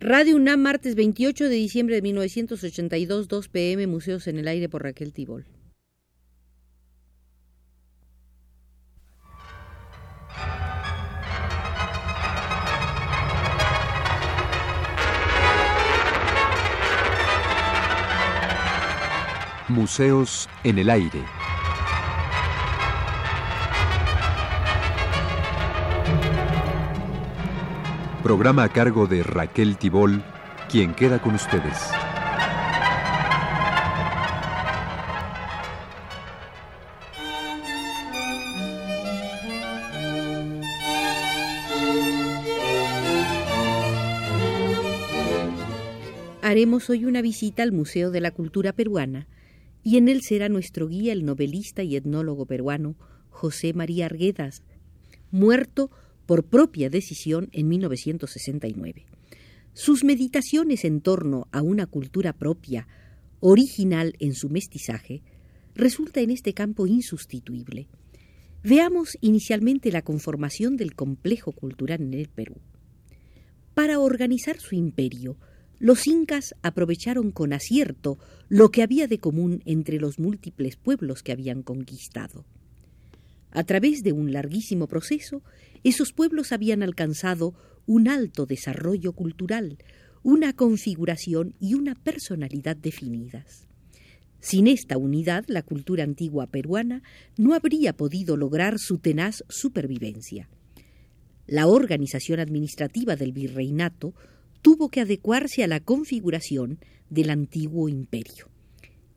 Radio UNAM, martes 28 de diciembre de 1982, 2 pm, Museos en el Aire por Raquel Tibol. Museos en el Aire. Programa a cargo de Raquel Tibol, quien queda con ustedes. Haremos hoy una visita al Museo de la Cultura Peruana y en él será nuestro guía el novelista y etnólogo peruano José María Arguedas, muerto por propia decisión en 1969. Sus meditaciones en torno a una cultura propia, original en su mestizaje, resulta en este campo insustituible. Veamos inicialmente la conformación del complejo cultural en el Perú. Para organizar su imperio, los incas aprovecharon con acierto lo que había de común entre los múltiples pueblos que habían conquistado. A través de un larguísimo proceso, esos pueblos habían alcanzado un alto desarrollo cultural, una configuración y una personalidad definidas. Sin esta unidad, la cultura antigua peruana no habría podido lograr su tenaz supervivencia. La organización administrativa del virreinato tuvo que adecuarse a la configuración del antiguo imperio.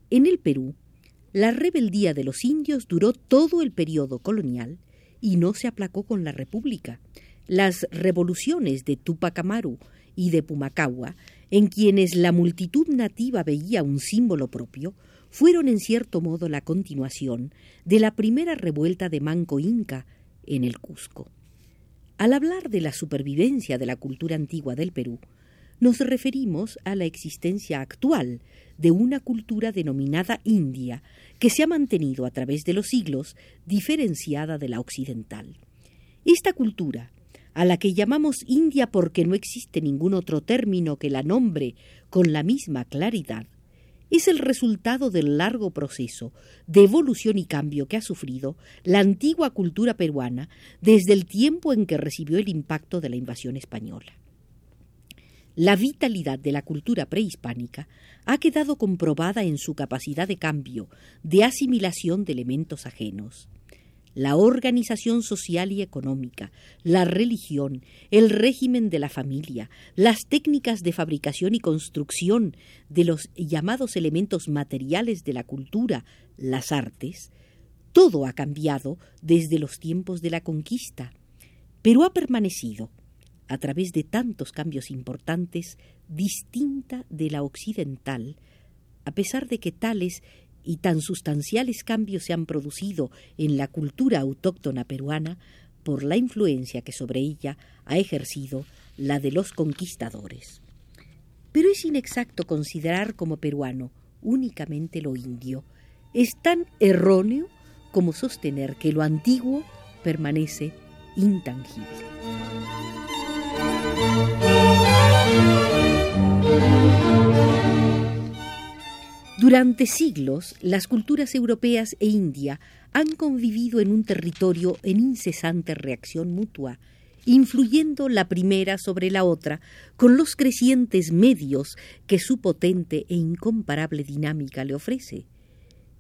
En el Perú, la rebeldía de los indios duró todo el periodo colonial y no se aplacó con la República. Las revoluciones de Tupac Amaru y de Pumacagua, en quienes la multitud nativa veía un símbolo propio, fueron en cierto modo la continuación de la primera revuelta de Manco Inca en el Cusco. Al hablar de la supervivencia de la cultura antigua del Perú, nos referimos a la existencia actual de una cultura denominada India, que se ha mantenido a través de los siglos diferenciada de la occidental. Esta cultura, a la que llamamos India porque no existe ningún otro término que la nombre con la misma claridad, es el resultado del largo proceso de evolución y cambio que ha sufrido la antigua cultura peruana desde el tiempo en que recibió el impacto de la invasión española. La vitalidad de la cultura prehispánica ha quedado comprobada en su capacidad de cambio, de asimilación de elementos ajenos. La organización social y económica, la religión, el régimen de la familia, las técnicas de fabricación y construcción de los llamados elementos materiales de la cultura, las artes, todo ha cambiado desde los tiempos de la conquista, pero ha permanecido a través de tantos cambios importantes, distinta de la occidental, a pesar de que tales y tan sustanciales cambios se han producido en la cultura autóctona peruana por la influencia que sobre ella ha ejercido la de los conquistadores. Pero es inexacto considerar como peruano únicamente lo indio. Es tan erróneo como sostener que lo antiguo permanece intangible. Durante siglos, las culturas europeas e India han convivido en un territorio en incesante reacción mutua, influyendo la primera sobre la otra con los crecientes medios que su potente e incomparable dinámica le ofrece.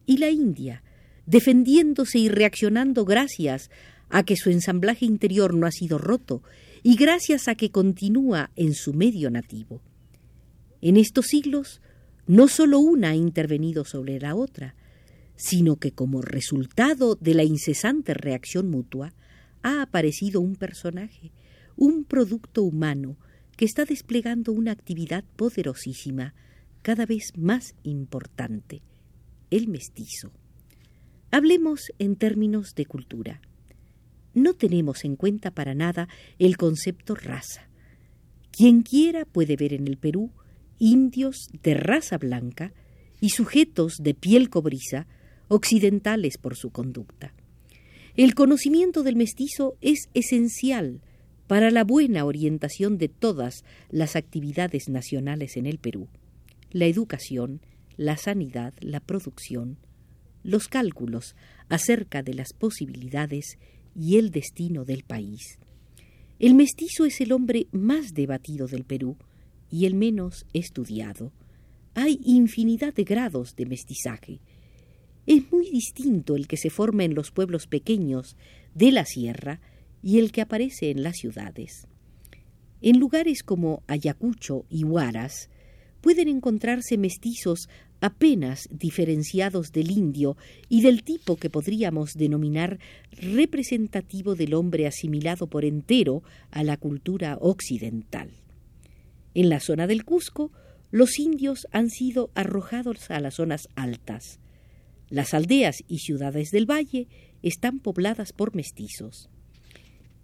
Y la India, defendiéndose y reaccionando gracias a que su ensamblaje interior no ha sido roto y gracias a que continúa en su medio nativo. En estos siglos, no sólo una ha intervenido sobre la otra, sino que como resultado de la incesante reacción mutua, ha aparecido un personaje, un producto humano, que está desplegando una actividad poderosísima, cada vez más importante, el mestizo. Hablemos en términos de cultura no tenemos en cuenta para nada el concepto raza. Quien quiera puede ver en el Perú indios de raza blanca y sujetos de piel cobriza, occidentales por su conducta. El conocimiento del mestizo es esencial para la buena orientación de todas las actividades nacionales en el Perú, la educación, la sanidad, la producción, los cálculos acerca de las posibilidades y el destino del país. El mestizo es el hombre más debatido del Perú y el menos estudiado. Hay infinidad de grados de mestizaje. Es muy distinto el que se forma en los pueblos pequeños de la sierra y el que aparece en las ciudades. En lugares como Ayacucho y Huaras pueden encontrarse mestizos apenas diferenciados del indio y del tipo que podríamos denominar representativo del hombre asimilado por entero a la cultura occidental. En la zona del Cusco, los indios han sido arrojados a las zonas altas. Las aldeas y ciudades del valle están pobladas por mestizos.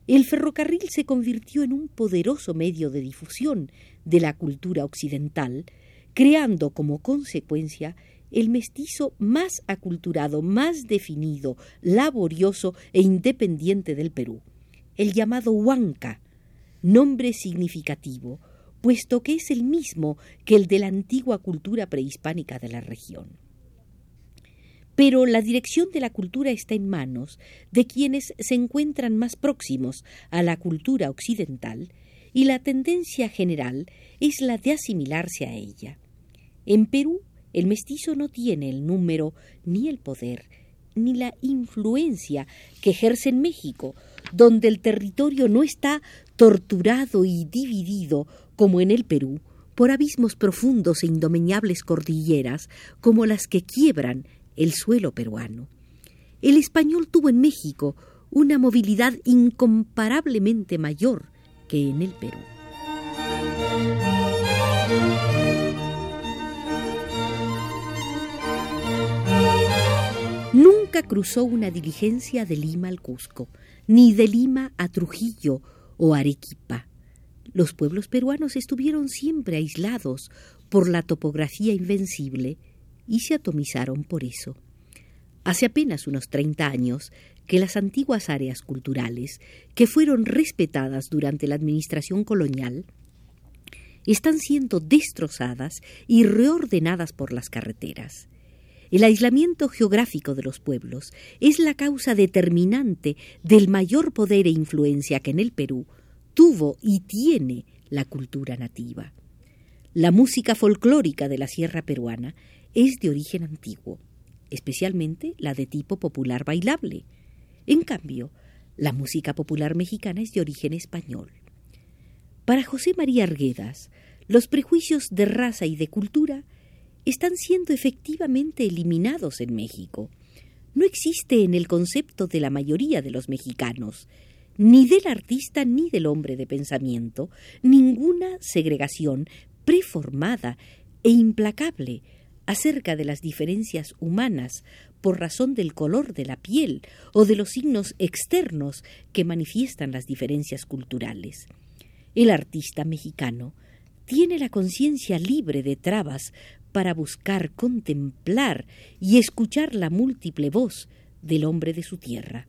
El ferrocarril se convirtió en un poderoso medio de difusión de la cultura occidental, creando como consecuencia el mestizo más aculturado, más definido, laborioso e independiente del Perú, el llamado Huanca, nombre significativo, puesto que es el mismo que el de la antigua cultura prehispánica de la región. Pero la dirección de la cultura está en manos de quienes se encuentran más próximos a la cultura occidental y la tendencia general es la de asimilarse a ella. En Perú, el mestizo no tiene el número, ni el poder, ni la influencia que ejerce en México, donde el territorio no está torturado y dividido como en el Perú por abismos profundos e indomeñables cordilleras como las que quiebran el suelo peruano. El español tuvo en México una movilidad incomparablemente mayor que en el Perú. Nunca cruzó una diligencia de Lima al Cusco, ni de Lima a Trujillo o Arequipa. Los pueblos peruanos estuvieron siempre aislados por la topografía invencible y se atomizaron por eso. Hace apenas unos treinta años que las antiguas áreas culturales, que fueron respetadas durante la administración colonial, están siendo destrozadas y reordenadas por las carreteras. El aislamiento geográfico de los pueblos es la causa determinante del mayor poder e influencia que en el Perú tuvo y tiene la cultura nativa. La música folclórica de la sierra peruana es de origen antiguo, especialmente la de tipo popular bailable. En cambio, la música popular mexicana es de origen español. Para José María Arguedas, los prejuicios de raza y de cultura están siendo efectivamente eliminados en México. No existe en el concepto de la mayoría de los mexicanos, ni del artista ni del hombre de pensamiento, ninguna segregación preformada e implacable acerca de las diferencias humanas por razón del color de la piel o de los signos externos que manifiestan las diferencias culturales. El artista mexicano tiene la conciencia libre de trabas para buscar, contemplar y escuchar la múltiple voz del hombre de su tierra.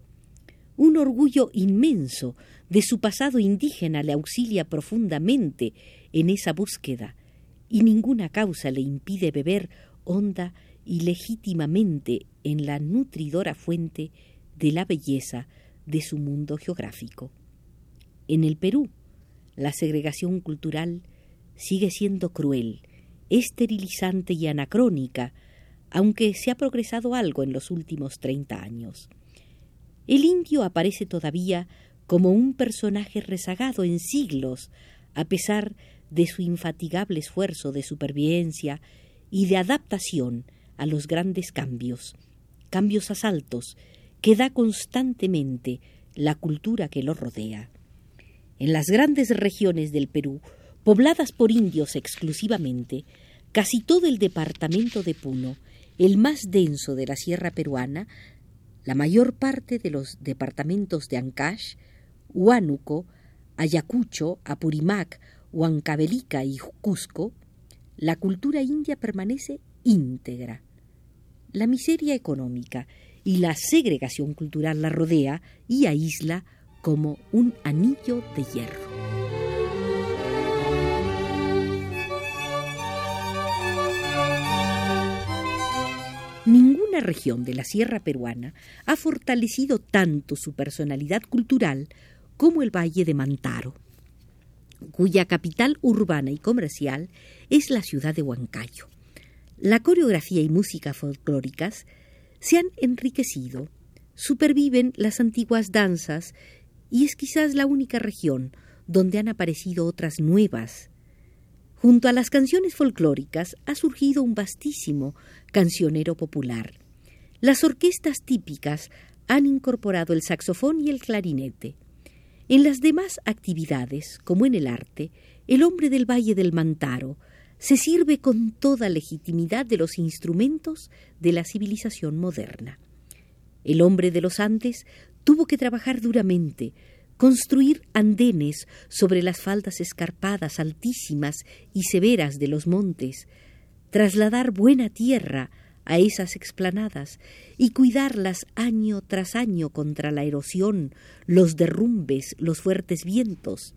Un orgullo inmenso de su pasado indígena le auxilia profundamente en esa búsqueda, y ninguna causa le impide beber honda y legítimamente en la nutridora fuente de la belleza de su mundo geográfico. En el Perú, la segregación cultural sigue siendo cruel, esterilizante y anacrónica, aunque se ha progresado algo en los últimos treinta años. El indio aparece todavía como un personaje rezagado en siglos, a pesar de su infatigable esfuerzo de supervivencia y de adaptación a los grandes cambios, cambios asaltos que da constantemente la cultura que lo rodea. En las grandes regiones del Perú pobladas por indios exclusivamente, casi todo el departamento de Puno, el más denso de la sierra peruana, la mayor parte de los departamentos de Ancash, Huánuco, Ayacucho, Apurimac, Huancavelica y Cusco, la cultura india permanece íntegra. La miseria económica y la segregación cultural la rodea y aísla como un anillo de hierro. Ninguna región de la sierra peruana ha fortalecido tanto su personalidad cultural como el Valle de Mantaro, cuya capital urbana y comercial es la ciudad de Huancayo. La coreografía y música folclóricas se han enriquecido, superviven las antiguas danzas y es quizás la única región donde han aparecido otras nuevas. Junto a las canciones folclóricas ha surgido un vastísimo cancionero popular. Las orquestas típicas han incorporado el saxofón y el clarinete. En las demás actividades, como en el arte, el hombre del Valle del Mantaro se sirve con toda legitimidad de los instrumentos de la civilización moderna. El hombre de los Andes tuvo que trabajar duramente, construir andenes sobre las faldas escarpadas, altísimas y severas de los montes, trasladar buena tierra a esas explanadas y cuidarlas año tras año contra la erosión, los derrumbes, los fuertes vientos.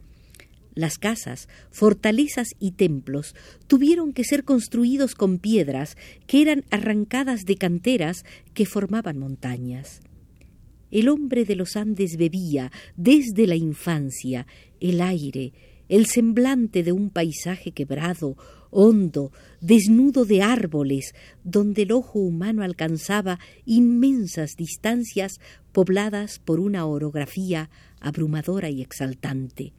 Las casas, fortalezas y templos tuvieron que ser construidos con piedras que eran arrancadas de canteras que formaban montañas. El hombre de los Andes bebía desde la infancia el aire, el semblante de un paisaje quebrado, hondo, desnudo de árboles, donde el ojo humano alcanzaba inmensas distancias pobladas por una orografía abrumadora y exaltante.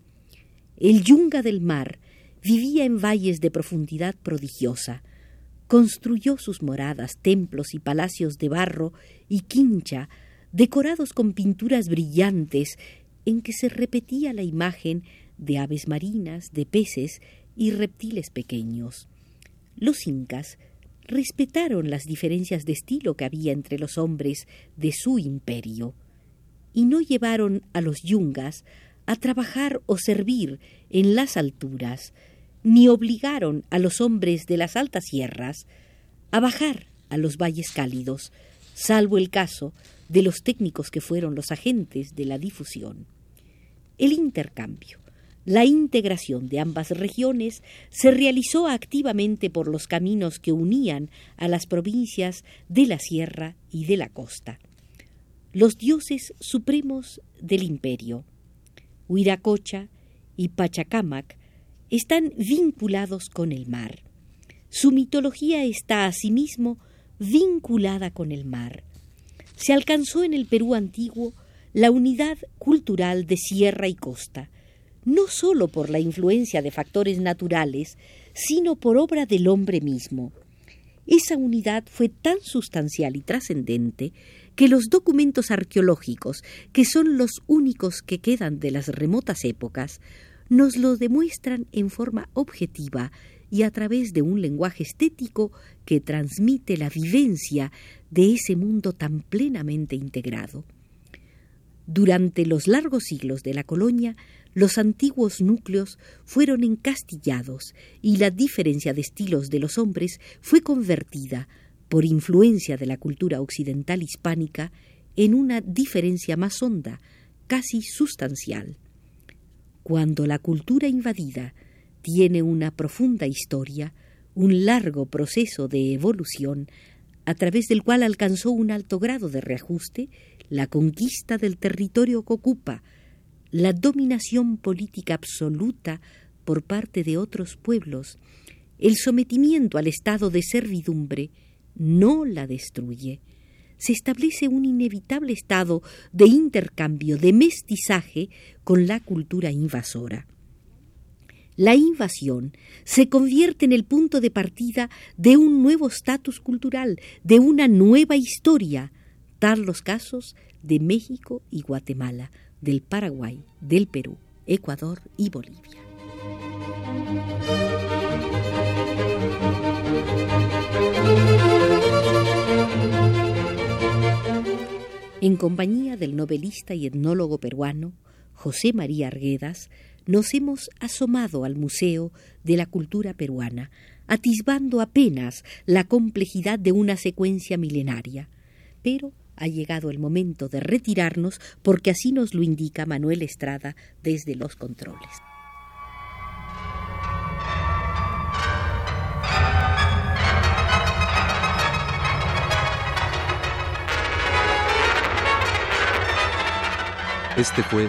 El yunga del mar vivía en valles de profundidad prodigiosa. Construyó sus moradas, templos y palacios de barro y quincha, decorados con pinturas brillantes en que se repetía la imagen de aves marinas, de peces y reptiles pequeños. Los incas respetaron las diferencias de estilo que había entre los hombres de su imperio y no llevaron a los yungas a trabajar o servir en las alturas, ni obligaron a los hombres de las altas sierras a bajar a los valles cálidos, salvo el caso de los técnicos que fueron los agentes de la difusión. El intercambio la integración de ambas regiones se realizó activamente por los caminos que unían a las provincias de la sierra y de la costa. Los dioses supremos del imperio, Huiracocha y Pachacamac, están vinculados con el mar. Su mitología está asimismo vinculada con el mar. Se alcanzó en el Perú antiguo la unidad cultural de sierra y costa, no sólo por la influencia de factores naturales, sino por obra del hombre mismo. Esa unidad fue tan sustancial y trascendente que los documentos arqueológicos, que son los únicos que quedan de las remotas épocas, nos lo demuestran en forma objetiva y a través de un lenguaje estético que transmite la vivencia de ese mundo tan plenamente integrado. Durante los largos siglos de la colonia, los antiguos núcleos fueron encastillados y la diferencia de estilos de los hombres fue convertida, por influencia de la cultura occidental hispánica, en una diferencia más honda, casi sustancial. Cuando la cultura invadida tiene una profunda historia, un largo proceso de evolución, a través del cual alcanzó un alto grado de reajuste, la conquista del territorio que ocupa, la dominación política absoluta por parte de otros pueblos, el sometimiento al estado de servidumbre, no la destruye. Se establece un inevitable estado de intercambio, de mestizaje con la cultura invasora. La invasión se convierte en el punto de partida de un nuevo estatus cultural, de una nueva historia, tal los casos de México y Guatemala, del Paraguay, del Perú, Ecuador y Bolivia. En compañía del novelista y etnólogo peruano José María Arguedas, nos hemos asomado al Museo de la Cultura Peruana, atisbando apenas la complejidad de una secuencia milenaria, pero Ha llegado el momento de retirarnos porque así nos lo indica Manuel Estrada desde los controles. Este fue